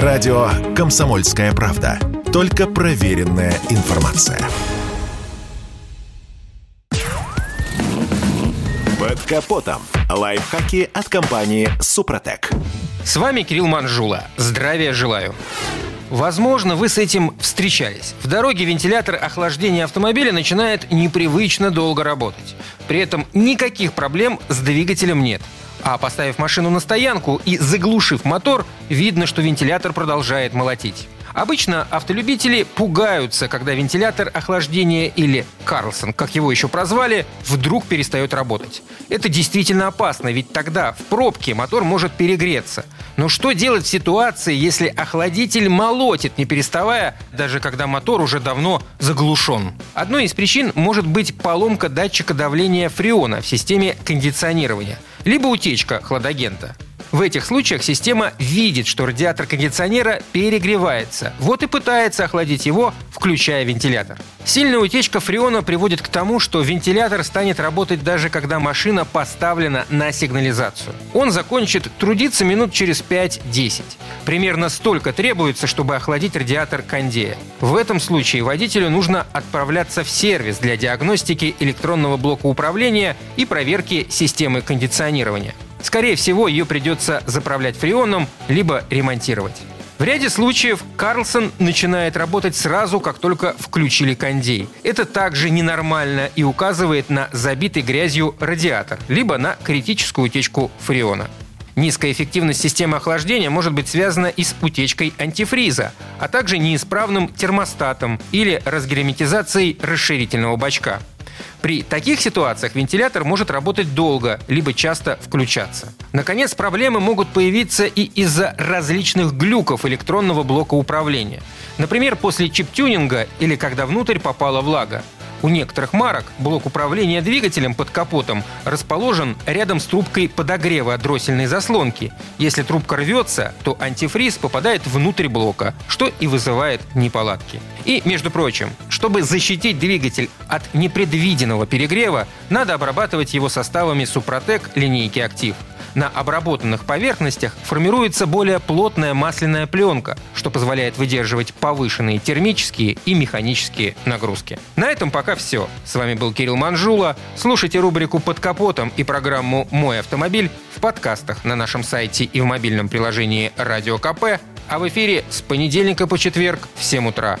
Радио «Комсомольская правда». Только проверенная информация. Под капотом. Лайфхаки от компании «Супротек». С вами Кирилл Манжула. Здравия желаю. Возможно, вы с этим встречались. В дороге вентилятор охлаждения автомобиля начинает непривычно долго работать. При этом никаких проблем с двигателем нет. А поставив машину на стоянку и заглушив мотор, видно, что вентилятор продолжает молотить. Обычно автолюбители пугаются, когда вентилятор охлаждения или Карлсон, как его еще прозвали, вдруг перестает работать. Это действительно опасно, ведь тогда в пробке мотор может перегреться. Но что делать в ситуации, если охладитель молотит, не переставая, даже когда мотор уже давно заглушен? Одной из причин может быть поломка датчика давления фреона в системе кондиционирования, либо утечка хладагента. В этих случаях система видит, что радиатор кондиционера перегревается. Вот и пытается охладить его, включая вентилятор. Сильная утечка фреона приводит к тому, что вентилятор станет работать даже когда машина поставлена на сигнализацию. Он закончит трудиться минут через 5-10. Примерно столько требуется, чтобы охладить радиатор кондея. В этом случае водителю нужно отправляться в сервис для диагностики электронного блока управления и проверки системы кондиционирования. Скорее всего, ее придется заправлять фреоном, либо ремонтировать. В ряде случаев Карлсон начинает работать сразу, как только включили кондей. Это также ненормально и указывает на забитый грязью радиатор, либо на критическую утечку фреона. Низкая эффективность системы охлаждения может быть связана и с утечкой антифриза, а также неисправным термостатом или разгерметизацией расширительного бачка. При таких ситуациях вентилятор может работать долго, либо часто включаться. Наконец, проблемы могут появиться и из-за различных глюков электронного блока управления. Например, после чип-тюнинга или когда внутрь попала влага. У некоторых марок блок управления двигателем под капотом расположен рядом с трубкой подогрева дроссельной заслонки. Если трубка рвется, то антифриз попадает внутрь блока, что и вызывает неполадки. И, между прочим, чтобы защитить двигатель от непредвиденного перегрева, надо обрабатывать его составами Супротек линейки «Актив». На обработанных поверхностях формируется более плотная масляная пленка, что позволяет выдерживать повышенные термические и механические нагрузки. На этом пока все. С вами был Кирилл Манжула. Слушайте рубрику «Под капотом» и программу «Мой автомобиль» в подкастах на нашем сайте и в мобильном приложении «Радио КП», а в эфире с понедельника по четверг в 7 утра.